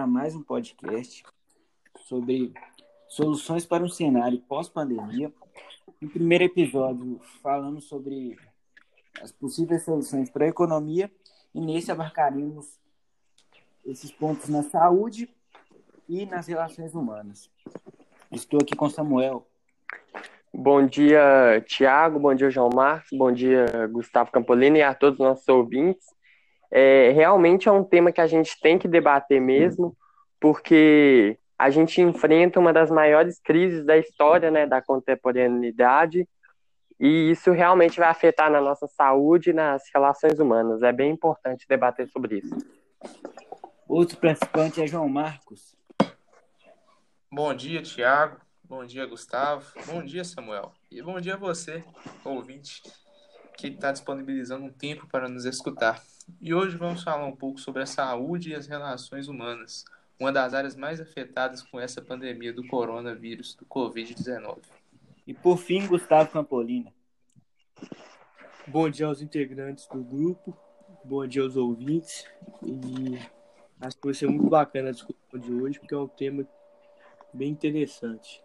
para mais um podcast sobre soluções para um cenário pós-pandemia. No primeiro episódio, falamos sobre as possíveis soluções para a economia e nesse abarcaremos esses pontos na saúde e nas relações humanas. Estou aqui com Samuel. Bom dia, Tiago. Bom dia, João Marcos. Bom dia, Gustavo Campolino e a todos os nossos ouvintes. É, realmente é um tema que a gente tem que debater mesmo, porque a gente enfrenta uma das maiores crises da história né, da contemporaneidade e isso realmente vai afetar na nossa saúde e nas relações humanas. É bem importante debater sobre isso. Outro participante é João Marcos. Bom dia, Tiago. Bom dia, Gustavo. Bom dia, Samuel. E bom dia a você, ouvinte, que está disponibilizando um tempo para nos escutar. E hoje vamos falar um pouco sobre a saúde e as relações humanas, uma das áreas mais afetadas com essa pandemia do coronavírus, do Covid-19. E por fim, Gustavo Campolina. Bom dia aos integrantes do grupo, bom dia aos ouvintes. E acho que vai ser muito bacana a discussão de hoje, porque é um tema bem interessante.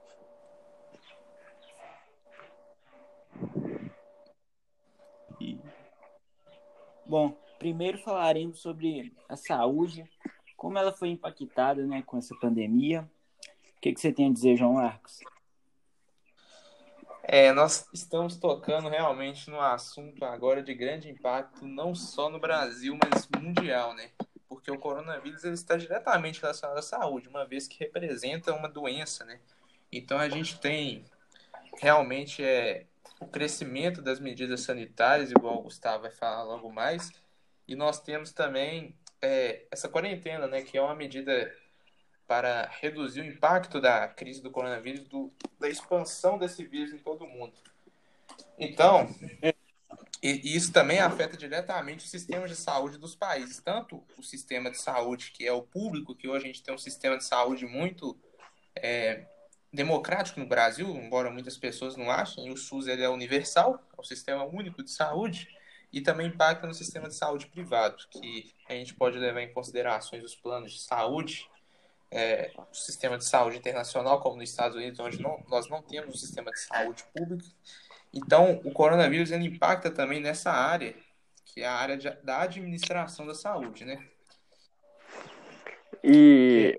E... Bom, primeiro falaremos sobre a saúde, como ela foi impactada né, com essa pandemia. O que, que você tem a dizer, João Marcos? É, nós estamos tocando realmente no assunto agora de grande impacto, não só no Brasil, mas mundial, né? Porque o coronavírus ele está diretamente relacionado à saúde, uma vez que representa uma doença, né? Então a gente tem realmente é, o crescimento das medidas sanitárias, igual o Gustavo vai falar logo mais, e nós temos também é, essa quarentena, né, que é uma medida para reduzir o impacto da crise do coronavírus, do, da expansão desse vírus em todo o mundo. Então, e isso também afeta diretamente o sistema de saúde dos países, tanto o sistema de saúde que é o público, que hoje a gente tem um sistema de saúde muito é, democrático no Brasil, embora muitas pessoas não achem, o SUS ele é universal, é o sistema único de saúde, e também impacta no sistema de saúde privado, que a gente pode levar em considerações os planos de saúde, é, o sistema de saúde internacional, como nos Estados Unidos, onde não, nós não temos um sistema de saúde público. Então, o coronavírus ele impacta também nessa área, que é a área de, da administração da saúde, né? E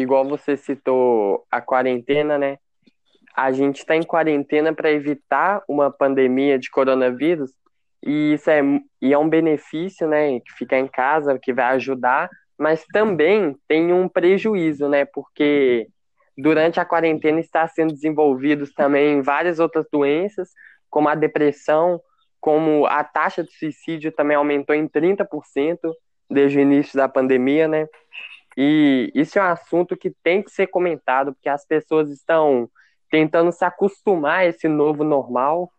igual você citou a quarentena, né? A gente está em quarentena para evitar uma pandemia de coronavírus e isso é, e é um benefício, né? Que ficar em casa, que vai ajudar, mas também tem um prejuízo, né? Porque durante a quarentena está sendo desenvolvidos também várias outras doenças, como a depressão, como a taxa de suicídio também aumentou em 30% desde o início da pandemia, né? E isso é um assunto que tem que ser comentado, porque as pessoas estão tentando se acostumar a esse novo normal,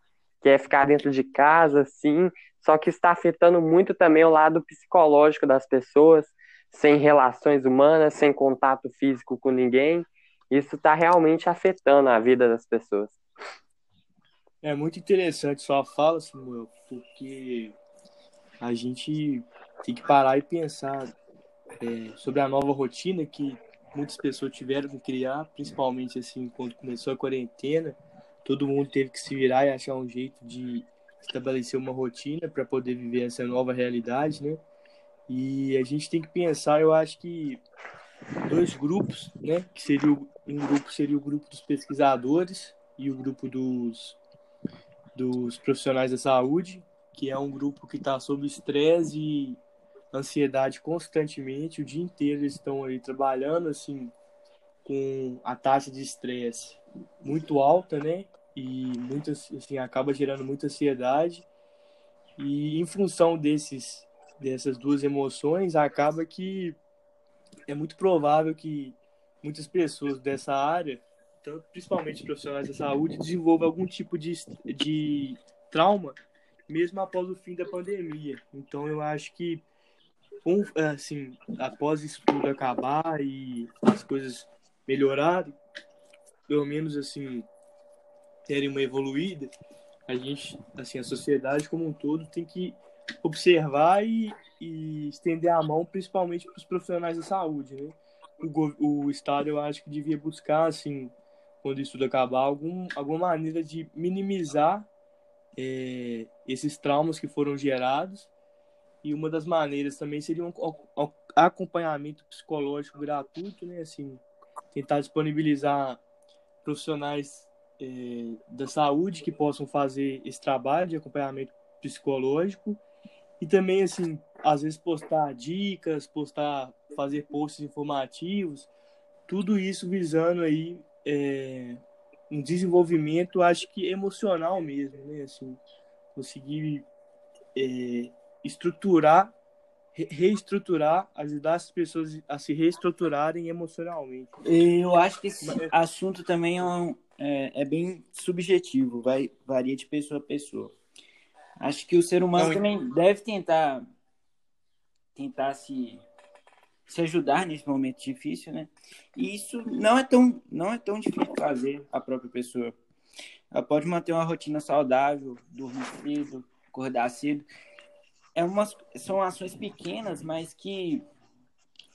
que é ficar dentro de casa, sim, só que está afetando muito também o lado psicológico das pessoas, sem relações humanas, sem contato físico com ninguém. Isso está realmente afetando a vida das pessoas. É muito interessante sua fala, Samuel, porque a gente tem que parar e pensar é, sobre a nova rotina que muitas pessoas tiveram que criar, principalmente assim quando começou a quarentena, todo mundo teve que se virar e achar um jeito de estabelecer uma rotina para poder viver essa nova realidade, né? E a gente tem que pensar, eu acho que dois grupos, né? Que seria o, um grupo seria o grupo dos pesquisadores e o grupo dos dos profissionais da saúde, que é um grupo que está sob estresse e ansiedade constantemente, o dia inteiro eles estão aí trabalhando assim com a taxa de estresse muito alta, né? E muito assim acaba gerando muita ansiedade. E em função desses dessas duas emoções, acaba que é muito provável que muitas pessoas dessa área, tanto principalmente profissionais da saúde, desenvolvam algum tipo de, de trauma mesmo após o fim da pandemia. Então eu acho que um, assim, após isso tudo acabar e as coisas melhorarem, pelo menos assim, terem uma evoluída, a gente, assim, a sociedade como um todo tem que observar e, e estender a mão, principalmente para os profissionais da saúde, né? o, o Estado, eu acho que devia buscar, assim, quando isso tudo acabar, algum, alguma maneira de minimizar é, esses traumas que foram gerados. E uma das maneiras também seria um acompanhamento psicológico gratuito, né? Assim, tentar disponibilizar profissionais é, da saúde que possam fazer esse trabalho de acompanhamento psicológico e também assim às vezes postar dicas postar fazer posts informativos tudo isso visando aí é, um desenvolvimento acho que emocional mesmo né assim conseguir é, estruturar reestruturar, ajudar as pessoas a se reestruturarem emocionalmente. Eu acho que esse assunto também é, um, é, é, bem subjetivo, vai varia de pessoa a pessoa. Acho que o ser humano Não, também deve tentar tentar se se ajudar nesse momento difícil, né? E isso não é tão não é tão difícil fazer a própria pessoa. Ela pode manter uma rotina saudável, dormir cedo, acordar cedo é umas, são ações pequenas, mas que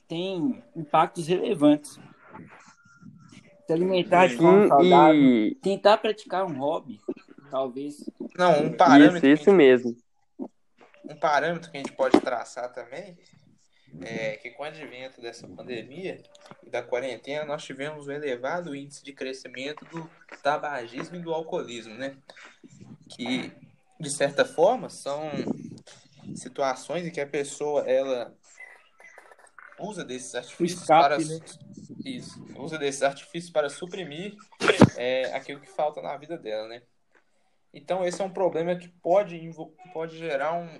têm impactos relevantes. Se alimentar de forma saudável, e... tentar praticar um hobby, talvez. Não, um parâmetro. Isso, isso mesmo. Um parâmetro que a gente pode traçar também é que com o advento dessa pandemia e da quarentena, nós tivemos um elevado índice de crescimento do tabagismo e do alcoolismo, né? Que, de certa forma, são situações em que a pessoa ela usa desses artifícios escape, para né? isso, usa desses artifícios para suprimir é, aquilo que falta na vida dela, né? Então esse é um problema que pode pode gerar um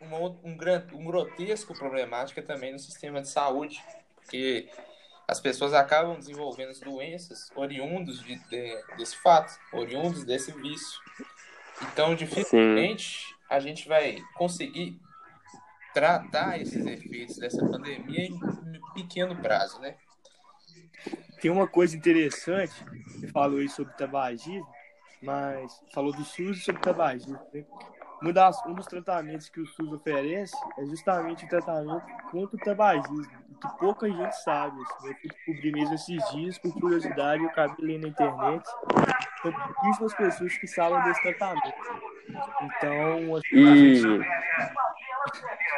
uma, um, um grotesco problemática também no sistema de saúde, porque as pessoas acabam desenvolvendo doenças oriundos de, de, desse fato, oriundos desse vício. Então, dificilmente Sim a gente vai conseguir tratar esses efeitos dessa pandemia em pequeno prazo, né? Tem uma coisa interessante, você falou aí sobre tabagismo, mas falou do SUS e sobre tabagismo. Né? Um, das, um dos tratamentos que o SUS oferece é justamente o tratamento contra o tabagismo, que pouca gente sabe. Assim, eu fui descobrir mesmo esses dias, por curiosidade, eu acabei lendo na internet. São pouquíssimas pessoas que sabem desse tratamento. Então, assim, e...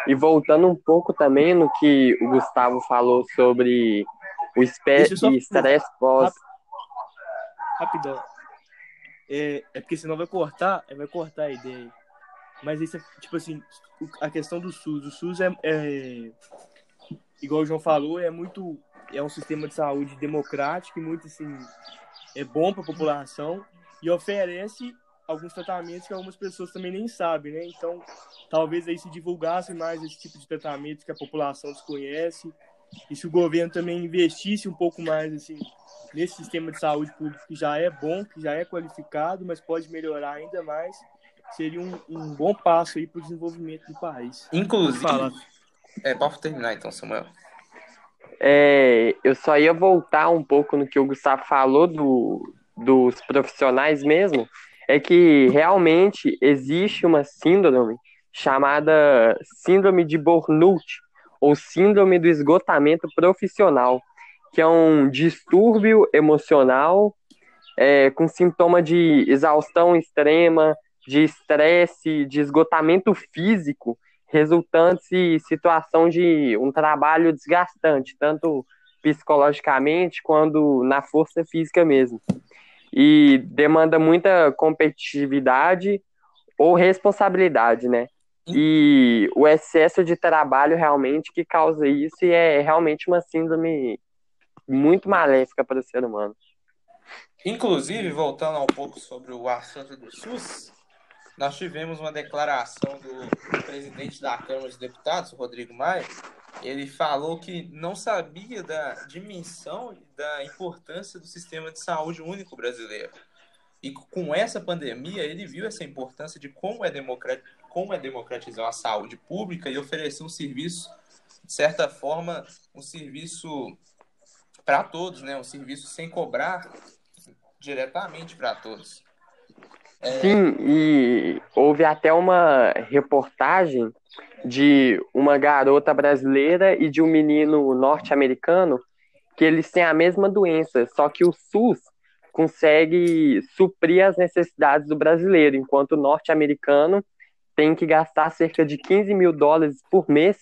E voltando um pouco também no que o Gustavo falou sobre o estresse pós. Rapidão. É, é porque senão vai cortar, vai cortar a ideia. Mas isso é, tipo assim, a questão do SUS. O SUS é, é, igual o João falou, é muito. É um sistema de saúde democrático e muito assim. É bom para a população e oferece alguns tratamentos que algumas pessoas também nem sabem, né? Então, talvez aí se divulgasse mais esse tipo de tratamento que a população desconhece e se o governo também investisse um pouco mais assim nesse sistema de saúde público que já é bom, que já é qualificado, mas pode melhorar ainda mais, seria um, um bom passo aí para o desenvolvimento do país. Inclusive, é para terminar então, Samuel. É, eu só ia voltar um pouco no que o Gustavo falou do, dos profissionais mesmo, é que realmente existe uma síndrome chamada síndrome de burnout ou síndrome do esgotamento profissional, que é um distúrbio emocional é, com sintoma de exaustão extrema, de estresse, de esgotamento físico, resultantes em situação de um trabalho desgastante, tanto psicologicamente quanto na força física mesmo e demanda muita competitividade ou responsabilidade, né? E o excesso de trabalho realmente que causa isso e é realmente uma síndrome muito maléfica para o ser humano. Inclusive, voltando um pouco sobre o assunto do SUS, nós tivemos uma declaração do presidente da Câmara dos Deputados, Rodrigo Maia, ele falou que não sabia da dimensão e da importância do sistema de saúde único brasileiro. E com essa pandemia, ele viu essa importância de como é, como é democratizar a saúde pública e oferecer um serviço, de certa forma, um serviço para todos, né? um serviço sem cobrar diretamente para todos. Sim, e houve até uma reportagem de uma garota brasileira e de um menino norte-americano que eles têm a mesma doença, só que o SUS consegue suprir as necessidades do brasileiro, enquanto o norte-americano tem que gastar cerca de 15 mil dólares por mês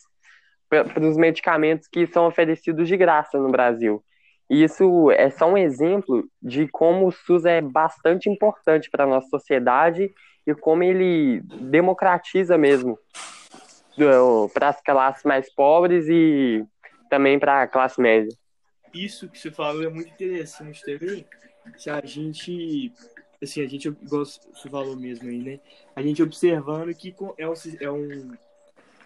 para os medicamentos que são oferecidos de graça no Brasil. E isso é só um exemplo de como o SUS é bastante importante para a nossa sociedade e como ele democratiza mesmo para as classes mais pobres e também para a classe média. Isso que você falou é muito interessante também. Se a gente, assim, a gente, igual você falou mesmo aí, né? A gente observando que é um, é um,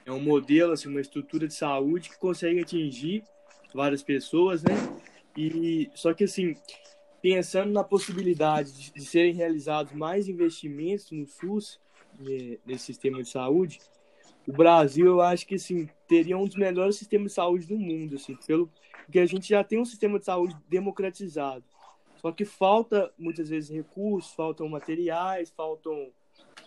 é um modelo, assim, uma estrutura de saúde que consegue atingir várias pessoas, né? E só que assim, pensando na possibilidade de, de serem realizados mais investimentos no SUS, né, nesse sistema de saúde, o Brasil, eu acho que assim, teria um dos melhores sistemas de saúde do mundo, assim, pelo porque a gente já tem um sistema de saúde democratizado. Só que falta muitas vezes recursos, faltam materiais, faltam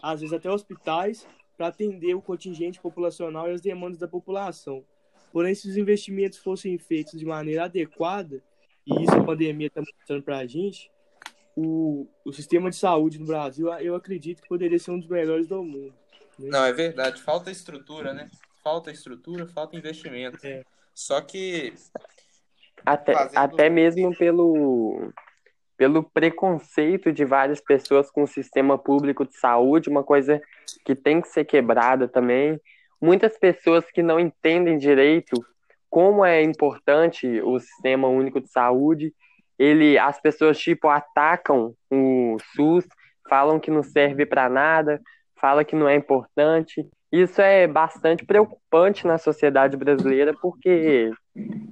às vezes até hospitais para atender o contingente populacional e as demandas da população. Porém, se os investimentos fossem feitos de maneira adequada, e isso a pandemia está mostrando para a gente, o, o sistema de saúde no Brasil, eu acredito que poderia ser um dos melhores do mundo. Né? Não, é verdade. Falta estrutura, né? Falta estrutura, falta investimento. É. Só que. Até, fazendo... até mesmo pelo, pelo preconceito de várias pessoas com o sistema público de saúde, uma coisa que tem que ser quebrada também. Muitas pessoas que não entendem direito como é importante o sistema único de saúde, ele, as pessoas tipo atacam o SUS, falam que não serve para nada, fala que não é importante. Isso é bastante preocupante na sociedade brasileira porque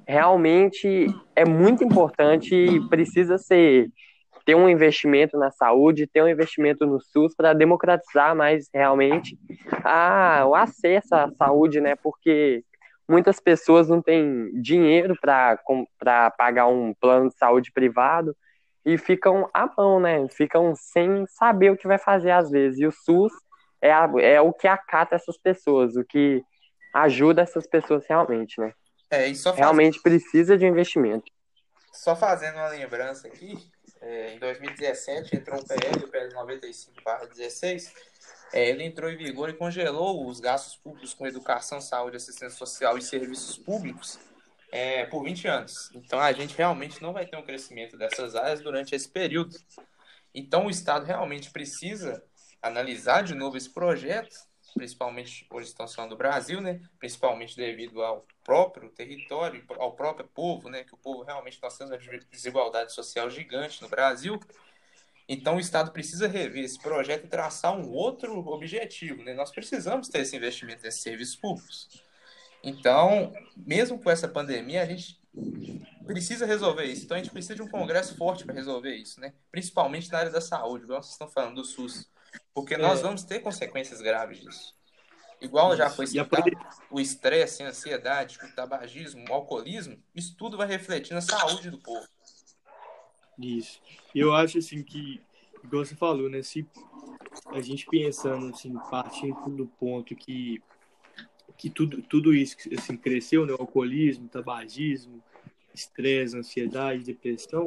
realmente é muito importante e precisa ser ter um investimento na saúde, ter um investimento no SUS para democratizar mais realmente a, o acesso à saúde, né? Porque muitas pessoas não têm dinheiro para pagar um plano de saúde privado e ficam à mão, né? Ficam sem saber o que vai fazer às vezes. E o SUS é, a, é o que acata essas pessoas, o que ajuda essas pessoas realmente, né? É, e só faz... Realmente precisa de investimento. Só fazendo uma lembrança aqui, é, em 2017 entrou um PL, o PL 95/16, é, ele entrou em vigor e congelou os gastos públicos com educação, saúde, assistência social e serviços públicos é, por 20 anos. Então a gente realmente não vai ter um crescimento dessas áreas durante esse período. Então o Estado realmente precisa analisar de novo esse projeto, principalmente hoje estamos falando do Brasil, né? Principalmente devido ao próprio território, ao próprio povo, né? Que o povo realmente nós temos uma desigualdade social gigante no Brasil. Então o Estado precisa rever esse projeto e traçar um outro objetivo, né? Nós precisamos ter esse investimento nesses serviços públicos. Então, mesmo com essa pandemia, a gente precisa resolver isso. Então a gente precisa de um congresso forte para resolver isso, né? Principalmente na área da saúde, igual vocês estão falando do SUS. Porque nós é. vamos ter consequências graves disso. Igual isso. já foi citado, o estresse, a ansiedade, o tabagismo, o alcoolismo, isso tudo vai refletir na saúde do povo. Isso. Eu acho assim que, igual você falou, né? Se a gente pensando assim, partindo do ponto que que tudo, tudo isso assim, cresceu, né? O alcoolismo, tabagismo, estresse, ansiedade, depressão.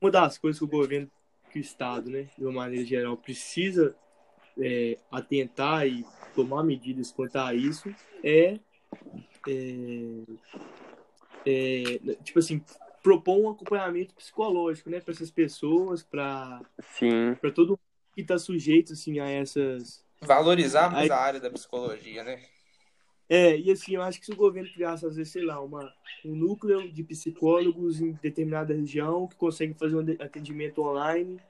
Uma das coisas que o governo que o Estado, né, de uma maneira geral, precisa é, atentar e tomar medidas quanto a isso é, é, é tipo assim, propor um acompanhamento psicológico, né, para essas pessoas, para para todo mundo que está sujeito assim a essas valorizarmos a... a área da psicologia, né? É, e assim, eu acho que se o governo criasse, às vezes, sei lá, uma, um núcleo de psicólogos em determinada região que conseguem fazer um atendimento online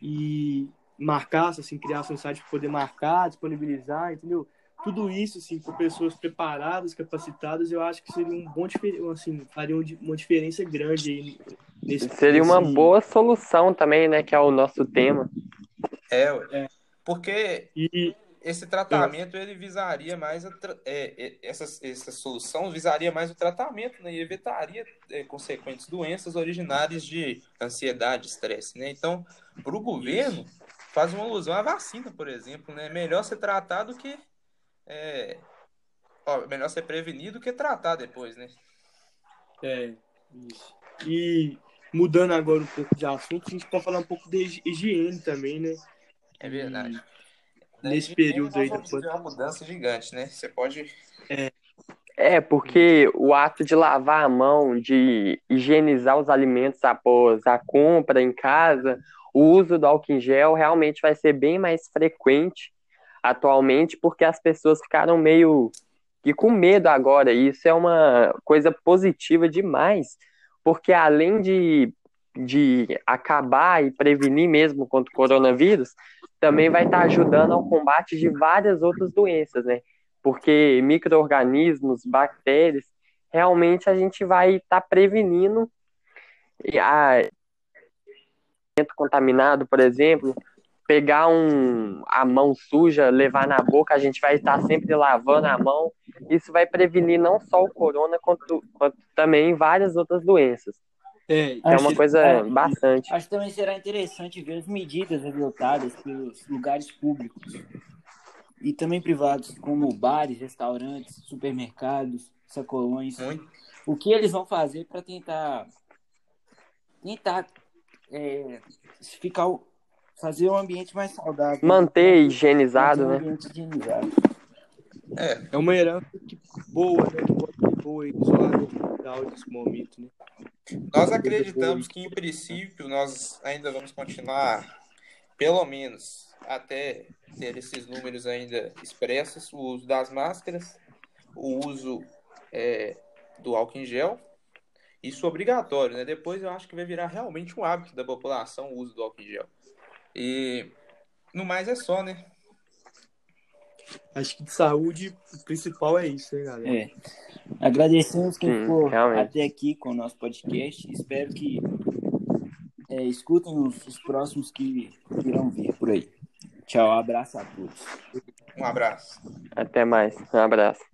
e marcasse, assim, criasse um site para poder marcar, disponibilizar, entendeu? Tudo isso, assim, com pessoas preparadas, capacitadas, eu acho que seria um bom, assim, faria uma diferença grande aí nesse Seria uma boa solução também, né, que é o nosso tema. É, é. porque... E esse tratamento ele visaria mais a, é, é, essa, essa solução visaria mais o tratamento né, e evitaria é, consequentes doenças originárias de ansiedade, estresse, né? Então, para o governo faz uma alusão à vacina, por exemplo, né? Melhor ser tratado que é, ó, melhor ser prevenido que tratar depois, né? É, Isso. E mudando agora um pouco de assunto, a gente pode falar um pouco de higiene também, né? É verdade. E nesse período aí da pandemia. uma mudança gigante, né? Você pode. É. É, porque o ato de lavar a mão, de higienizar os alimentos após a compra em casa, o uso do álcool em gel realmente vai ser bem mais frequente atualmente, porque as pessoas ficaram meio que com medo agora. E isso é uma coisa positiva demais, porque além de, de acabar e prevenir mesmo contra o coronavírus, também vai estar ajudando ao combate de várias outras doenças, né? Porque micro-organismos, bactérias, realmente a gente vai estar prevenindo a contaminado, por exemplo, pegar um, a mão suja, levar na boca, a gente vai estar sempre lavando a mão. Isso vai prevenir não só o corona, quanto, quanto também várias outras doenças. É, é uma coisa é, bastante. Acho que também será interessante ver as medidas adotadas pelos lugares públicos e também privados, como bares, restaurantes, supermercados, sacolões. Muito. O que eles vão fazer para tentar tentar é, ficar fazer um ambiente mais saudável. Manter higienizado, né? Um ambiente higienizado. É. é uma herança que boa, né? Que pode ser boa e isolada nesse momento, né? Nós acreditamos que, em princípio, nós ainda vamos continuar, pelo menos, até ter esses números ainda expressos, o uso das máscaras, o uso é, do álcool em gel, isso obrigatório, né? Depois eu acho que vai virar realmente um hábito da população o uso do álcool em gel. E no mais é só, né? Acho que de saúde o principal é isso, né, galera? É. Agradecemos quem hum, ficou realmente. até aqui com o nosso podcast. Espero que é, escutem os, os próximos que irão vir por aí. Tchau, abraço a todos. Um abraço. Até mais. Um abraço.